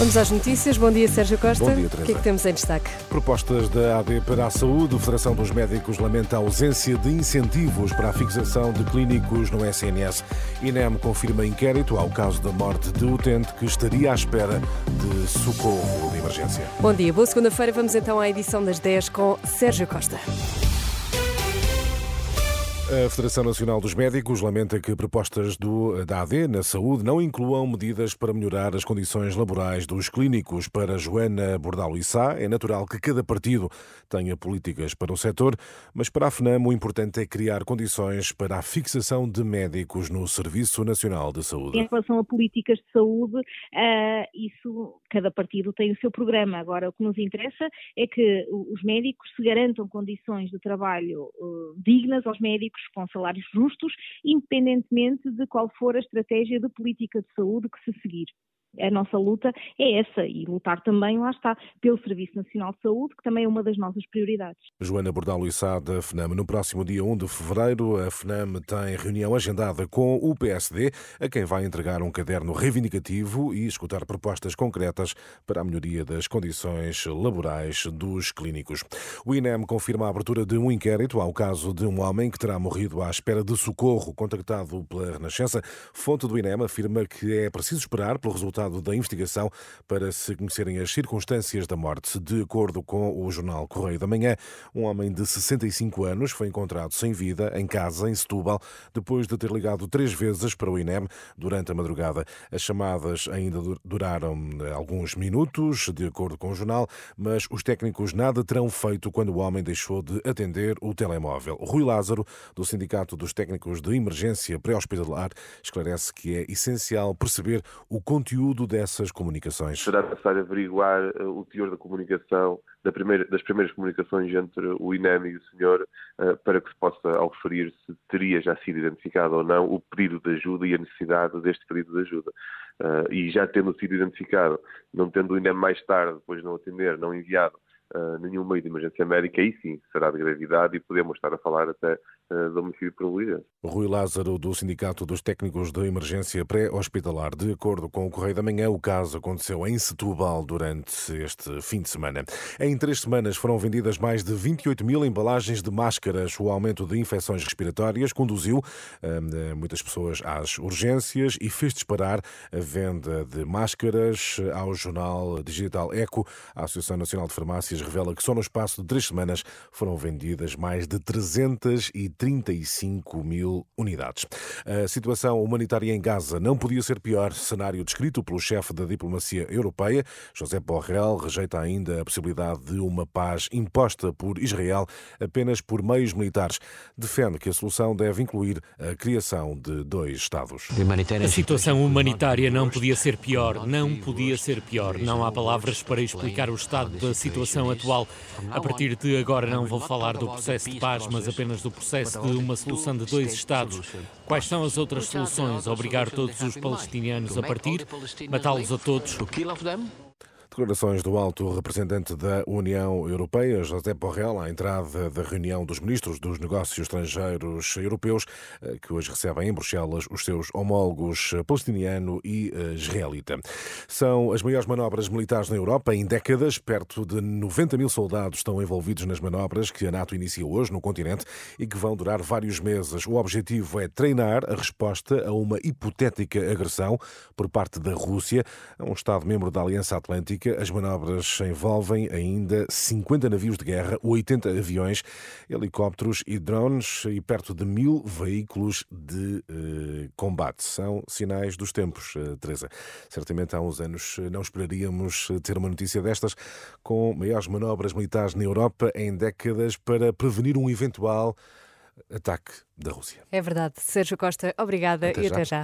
Vamos às notícias. Bom dia, Sérgio Costa. Bom dia, O Teresa. que é que temos em destaque? Propostas da AD para a Saúde, a Federação dos Médicos lamenta a ausência de incentivos para a fixação de clínicos no SNS. INEM confirma inquérito ao caso da morte de utente que estaria à espera de socorro de emergência. Bom dia, boa segunda-feira. Vamos então à edição das 10 com Sérgio Costa. A Federação Nacional dos Médicos lamenta que propostas do, da AD na saúde não incluam medidas para melhorar as condições laborais dos clínicos. Para Joana Bordalo Issá, é natural que cada partido tenha políticas para o setor, mas para a FNAM o importante é criar condições para a fixação de médicos no Serviço Nacional de Saúde. Em relação a políticas de saúde, ah, isso cada partido tem o seu programa. Agora, o que nos interessa é que os médicos se garantam condições de trabalho ah, dignas aos médicos com salários justos, independentemente de qual for a estratégia de política de saúde que se seguir. A nossa luta é essa e lutar também, lá está, pelo Serviço Nacional de Saúde, que também é uma das nossas prioridades. Joana Bordalo Issá, da FNAM. No próximo dia 1 de fevereiro, a FNAM tem reunião agendada com o PSD, a quem vai entregar um caderno reivindicativo e escutar propostas concretas para a melhoria das condições laborais dos clínicos. O INEM confirma a abertura de um inquérito ao caso de um homem que terá morrido à espera de socorro. Contactado pela Renascença, fonte do INEM afirma que é preciso esperar pelo resultado da investigação para se conhecerem as circunstâncias da morte. De acordo com o jornal Correio da Manhã, um homem de 65 anos foi encontrado sem vida em casa, em Setúbal, depois de ter ligado três vezes para o INEM durante a madrugada. As chamadas ainda du- duraram eh, alguns minutos, de acordo com o jornal, mas os técnicos nada terão feito quando o homem deixou de atender o telemóvel. Rui Lázaro, do Sindicato dos Técnicos de Emergência Pré-Hospitalar, esclarece que é essencial perceber o conteúdo dessas comunicações. será necessário averiguar eh, o teor da comunicação, da primeira- das primeiras comunicações entre o INEM e o senhor, eh, para que se possa, ao se teria já sido identificado ou não o pedido de ajuda e a necessidade deste pedido de ajuda. Eh, e já tendo sido identificado, não tendo o INEM mais tarde, depois de não atender, não enviado eh, nenhum meio de emergência médica, aí sim será de gravidade e podemos estar a falar até eh, de homicídio por negligência. Rui Lázaro, do Sindicato dos Técnicos de Emergência Pré-Hospitalar. De acordo com o Correio da Manhã, o caso aconteceu em Setúbal durante este fim de semana. Em três semanas foram vendidas mais de 28 mil embalagens de máscaras. O aumento de infecções respiratórias conduziu hum, muitas pessoas às urgências e fez disparar a venda de máscaras ao jornal digital Eco. A Associação Nacional de Farmácias revela que só no espaço de três semanas foram vendidas mais de 335 mil unidades. A situação humanitária em Gaza não podia ser pior. Cenário descrito pelo chefe da diplomacia europeia, José Borrell, rejeita ainda a possibilidade de uma paz imposta por Israel apenas por meios militares. Defende que a solução deve incluir a criação de dois Estados. A situação humanitária não podia ser pior, não podia ser pior. Não há palavras para explicar o estado da situação atual. A partir de agora não vou falar do processo de paz, mas apenas do processo de uma solução de dois Estados. Quais são as outras soluções? Obrigar todos os palestinianos a partir? Matá-los a todos? Declarações do alto representante da União Europeia, José Borrell, à entrada da reunião dos ministros dos negócios estrangeiros europeus, eh, que hoje recebem em Bruxelas os seus homólogos eh, palestiniano e eh, israelita. São as maiores manobras militares na Europa em décadas. Perto de 90 mil soldados estão envolvidos nas manobras que a NATO inicia hoje no continente e que vão durar vários meses. O objetivo é treinar a resposta a uma hipotética agressão por parte da Rússia a um Estado-membro da Aliança Atlântica. As manobras envolvem ainda 50 navios de guerra, 80 aviões, helicópteros e drones e perto de mil veículos de eh, combate. São sinais dos tempos, eh, Teresa. Certamente há uns anos eh, não esperaríamos eh, ter uma notícia destas com maiores manobras militares na Europa em décadas para prevenir um eventual ataque da Rússia. É verdade. Sérgio Costa, obrigada Até e já. até já.